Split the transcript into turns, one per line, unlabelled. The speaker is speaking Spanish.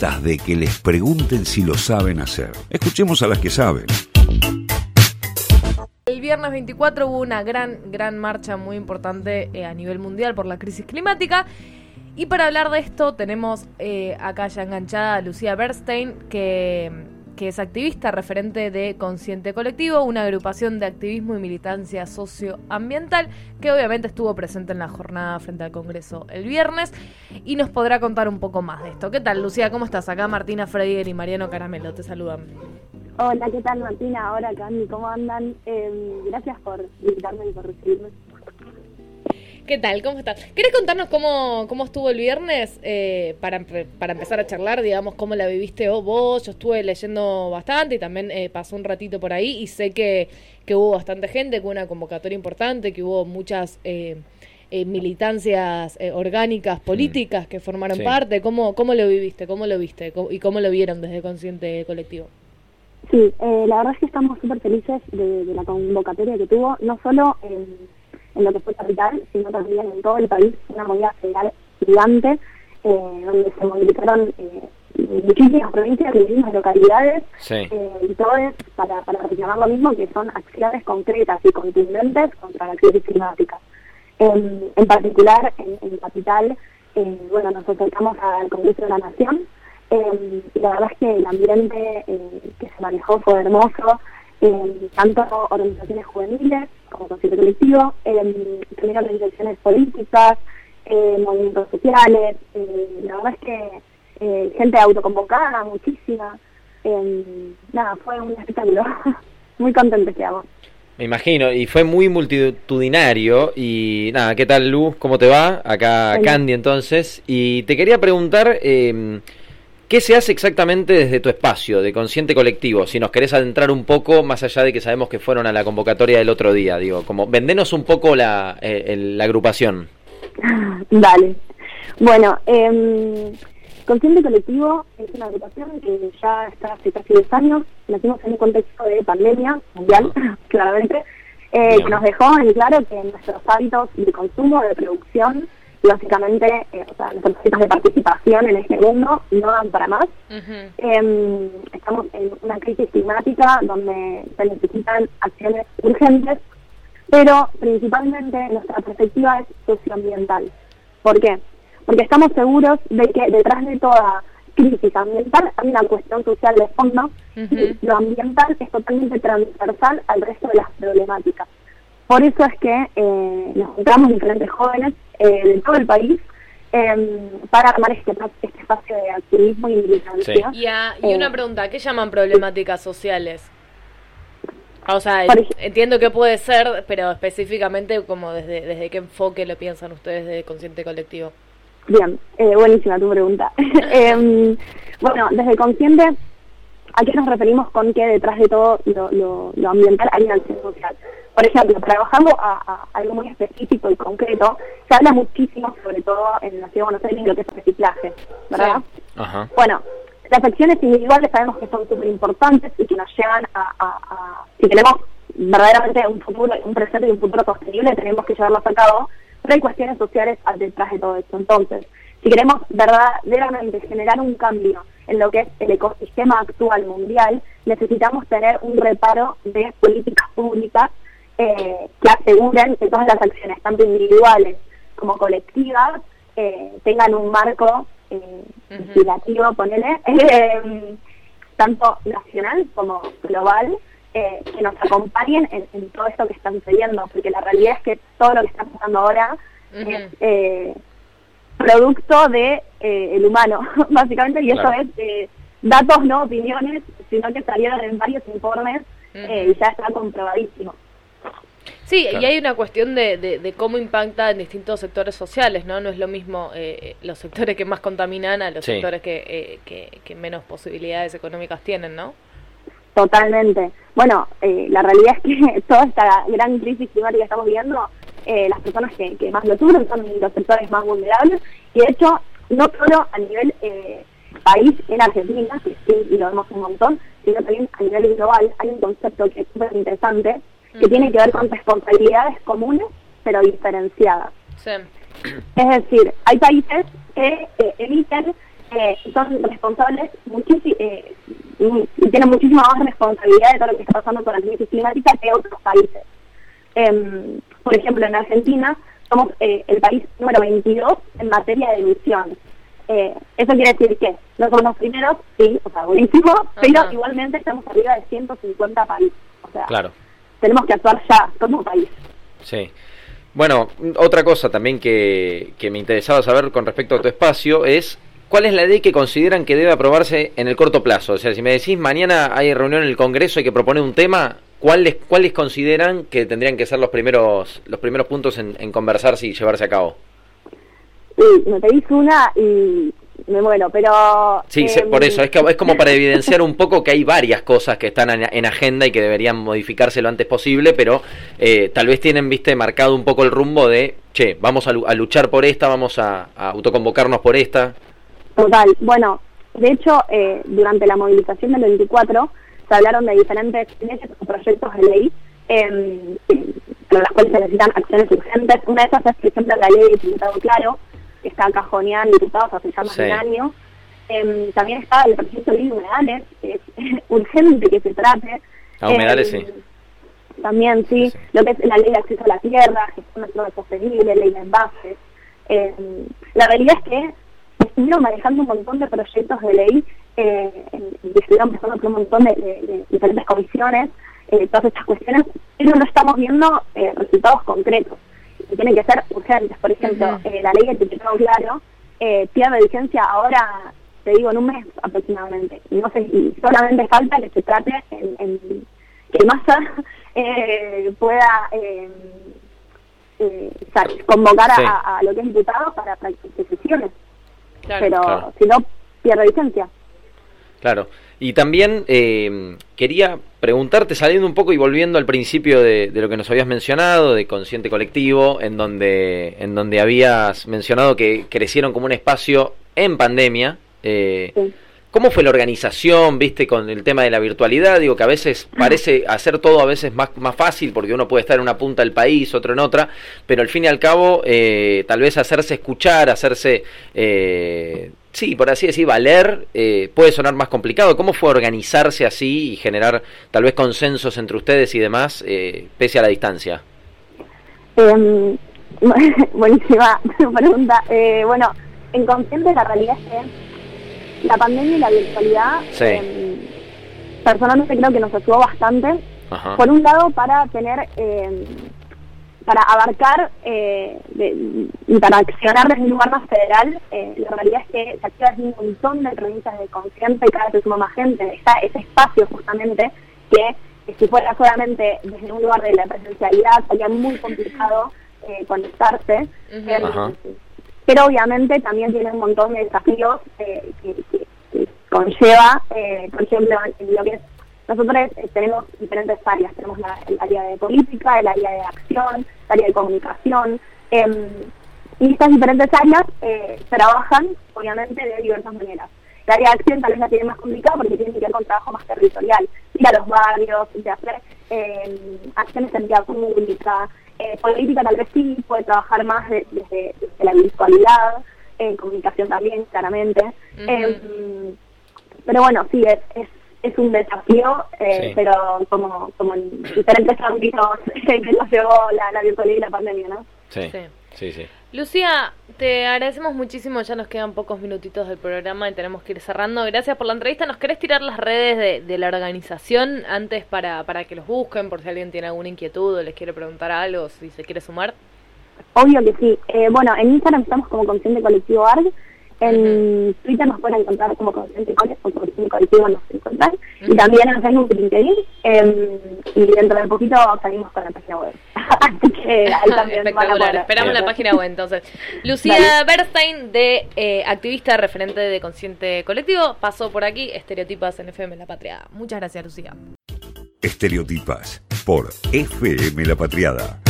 de que les pregunten si lo saben hacer. Escuchemos a las que saben.
El viernes 24 hubo una gran, gran marcha muy importante eh, a nivel mundial por la crisis climática. Y para hablar de esto tenemos eh, acá ya enganchada a Lucía Bernstein, que que es activista, referente de Consciente Colectivo, una agrupación de activismo y militancia socioambiental que obviamente estuvo presente en la jornada frente al Congreso el viernes y nos podrá contar un poco más de esto. ¿Qué tal, Lucía? ¿Cómo estás? Acá Martina Frediger y Mariano Caramelo, te saludan.
Hola, ¿qué tal Martina? Hola Candy, ¿cómo andan? Em, gracias por invitarme y por recibirme.
¿Qué tal? ¿Cómo estás? ¿Querés contarnos cómo, cómo estuvo el viernes eh, para, para, empezar a charlar, digamos, cómo la viviste vos? Yo estuve leyendo bastante y también eh, pasó un ratito por ahí y sé que, que hubo bastante gente, que hubo una convocatoria importante, que hubo muchas eh, militancias orgánicas, mm. políticas que formaron parte. ¿Cómo, ¿Cómo lo viviste? ¿Cómo lo viste? ¿Y cómo lo vieron desde Consciente Colectivo?
Sí, la verdad es que estamos súper felices de, de, la convocatoria que tuvo, no solo en en lo que fue capital, sino también en todo el país, una movida federal gigante, eh, donde se movilizaron eh, muchísimas provincias, muchísimas localidades, eh, y todo es para, para reclamar lo mismo, que son acciones concretas y contundentes contra la crisis climática. En, particular, en, Capital, bueno, nos acercamos al Congreso de la Nación, y la verdad es que el ambiente que se manejó fue hermoso, tanto organizaciones juveniles como concierto colectivo, eh, también organizaciones políticas, eh, movimientos sociales, eh, la verdad es que eh, gente autoconvocada, muchísima, nada, fue un espectáculo, muy contento quedamos.
Me imagino, y fue muy multitudinario. Y nada, ¿qué tal Luz? ¿Cómo te va? Acá Candy entonces. Y te quería preguntar, eh, ¿Qué se hace exactamente desde tu espacio de consciente colectivo? Si nos querés adentrar un poco, más allá de que sabemos que fueron a la convocatoria del otro día, digo, como vendenos un poco la, eh, la agrupación.
Dale. Bueno, eh, Consciente Colectivo es una agrupación que ya está hace casi 10 años. Nacimos en un contexto de pandemia mundial, claramente, eh, que nos dejó en claro que nuestros hábitos de consumo, de producción, básicamente, eh, o sea, nuestros de participación en este mundo no dan para más. Em, estamos en una crisis climática donde se necesitan acciones urgentes, pero principalmente nuestra perspectiva es socioambiental. ¿Por qué? Porque estamos seguros de que detrás de toda crisis ambiental hay una cuestión social de fondo y lo ambiental es totalmente transversal al resto de las problemáticas. Por eso es que eh, nos encontramos diferentes jóvenes eh, de todo el país em, para armar este, este, espacio de activismo y militancia.
Y, y una eh, pregunta, ¿qué llaman problemáticas sociales? O sea, entiendo que puede ser, pero específicamente como desde, desde qué enfoque lo piensan ustedes de Consciente Colectivo.
Bien, eh, buenísima tu pregunta. Em, bueno, desde Consciente, ¿a qué nos referimos con que detrás de todo lo, lo ambiental hay una acción social? por ejemplo, trabajando a, algo muy específico y concreto, se habla muchísimo, sobre todo en la ciudad de Buenos Aires, de lo que es reciclaje, ¿verdad? Bueno, las acciones individuales sabemos que son súper importantes y que nos llevan a, si tenemos verdaderamente un futuro, un presente y un futuro sostenible, tenemos que llevarlos a cabo, pero hay cuestiones sociales detrás de todo esto. Entonces, si queremos verdaderamente generar un cambio en lo que es el ecosistema actual mundial, necesitamos tener un reparo de políticas públicas eh, que aseguren que todas las acciones, tanto individuales como colectivas, eh, tengan un marco eh, legislativo, ponele, eh, tanto nacional como global, que nos acompañen en, todo esto que está sucediendo, porque la realidad es que todo lo que está pasando ahora es producto de el humano, básicamente, y eso es datos, no opiniones, sino que salieron en varios informes y ya está comprobadísimo.
Sí, y hay una cuestión de, de, cómo impacta en distintos sectores sociales, ¿no? No es lo mismo eh, los sectores que más contaminan a los sectores que, eh, que, menos posibilidades económicas tienen, ¿no?
Totalmente. Bueno, eh, la realidad es que toda esta gran crisis climática que estamos viviendo, las personas que, que, más lo sufren son los sectores más vulnerables y de hecho, no solo a nivel país en Argentina, que sí, y lo vemos un montón, sino también a nivel global hay un concepto que es súper interesante, que tiene que ver con responsabilidades comunes pero diferenciadas. Es decir, hay países que emiten eh, son responsables muchísimo, eh, tienen muchísima más responsabilidad de todo lo que está pasando con la crisis climática que otros países. Por ejemplo, en Argentina somos eh, el país número 22 en materia de emisiones. Eh, eso quiere decir que no somos los primeros, sí, o sea, buenísimo, pero igualmente estamos arriba de 150 países. O sea,
claro.
tenemos que actuar ya como país.
Sí. Bueno, otra cosa también que, que me interesaba saber con respecto a tu espacio es ¿Cuál es la ley que consideran que debe aprobarse en el corto plazo? O sea, si me decís mañana hay reunión en el Congreso y que propone un tema, ¿cuáles cuáles consideran que tendrían que ser los primeros los primeros puntos en, en conversarse y llevarse a cabo?
Sí, me pedís una y me muero, pero...
Sí, por eso, es, que, es como para evidenciar un poco que hay varias cosas que están en, agenda y que deberían modificarse lo antes posible, pero eh, tal vez tienen, viste, marcado un poco el rumbo de, che, vamos a, luchar por esta, vamos a, a autoconvocarnos por esta.
Total. Bueno, de hecho, eh, durante la movilización del 24 se hablaron de diferentes proyectos de ley eh, con las cuales se necesitan acciones urgentes. Una de esas es, por ejemplo, la ley de diputado claro, que está cajoneada en diputados hace ya más de un año. Em, también está el proyecto de ley de humedales, que es urgente que se trate.
Ah, humedales, em, sí.
También, sí, lo que es la ley de acceso a la tierra, gestión de sostenible, ley de envases. La realidad es que estuvieron manejando un montón de proyectos de ley eh, estuvieron pasando por un montón de, diferentes comisiones, eh, todas estas cuestiones, pero no estamos viendo eh, resultados concretos y tienen que ser urgentes. Por ejemplo, eh, la ley de etiquetado claro tiene vigencia ahora, te digo, en un mes aproximadamente. Y no sé, y solamente falta que se trate en, en que Massa pueda eh, convocar a, a, lo que es diputado para, para decisiones pero si no, pierde vigencia.
Claro. Y también eh, quería preguntarte, saliendo un poco y volviendo al principio de, lo que nos habías mencionado, de Consciente Colectivo, en donde, en donde habías mencionado que crecieron como un espacio en pandemia. Eh, ¿Cómo fue la organización, viste, con el tema de la virtualidad? Digo que a veces parece hacer todo a veces más, más fácil porque uno puede estar en una punta del país, otro en otra, pero al fin y al cabo eh, tal vez hacerse escuchar, hacerse, eh, sí, por así decir, valer, eh, puede sonar más complicado. ¿Cómo fue organizarse así y generar tal vez consensos entre ustedes y demás, eh, pese a la distancia?
Em, buenísima pregunta. Eh, bueno, en consciente la realidad es que la pandemia y la virtualidad, em, personalmente creo que nos ayudó bastante. Por un lado, para tener, em, para abarcar eh, y para accionar desde un lugar más federal, eh, la realidad es que se activa desde un montón de provincias de consciente y cada vez se suma más gente. Está ese espacio justamente que, si fuera solamente desde un lugar de la presencialidad sería muy complicado eh, conectarse. Pero obviamente también tiene un montón de desafíos eh, que, conlleva, eh, por ejemplo, en lo que es, nosotros eh, tenemos diferentes áreas, tenemos el área de política, el área de acción, el área de comunicación, em, y estas diferentes áreas trabajan, obviamente, de diversas maneras. El área de acción tal vez la tiene más complicada porque tiene que ver con trabajo más territorial, ir a los barrios, de hacer em, acciones en vía pública, eh, política tal vez sí puede trabajar más desde, la virtualidad, en comunicación también, claramente. Em, pero bueno, sí, es, es, es un desafío, eh, pero como, como en diferentes ámbitos que nos llevó la, la virtualidad y la pandemia, ¿no?
sí, sí. sí.
Lucía, te agradecemos muchísimo, ya nos quedan pocos minutitos del programa y tenemos que ir cerrando. Gracias por la entrevista. ¿Nos querés tirar las redes de, de la organización antes para, para que los busquen, por si alguien tiene alguna inquietud o les quiere preguntar algo, si se quiere sumar?
Obvio que sí. Eh, bueno, en Instagram estamos como Consciente Colectivo ARG en Twitter nos pueden encontrar como Consciente o Consciente Colectivo nos encuentran. Y también en Facebook y LinkedIn. Eh, y dentro de poquito salimos con la página web. Así que ahí también
Espectacular. Esperamos la página web entonces. Lucía Bernstein, de eh, activista referente de Consciente Colectivo, pasó por aquí. Estereotipas en FM La Patriada. Muchas gracias, Lucía.
Estereotipas por FM La Patriada.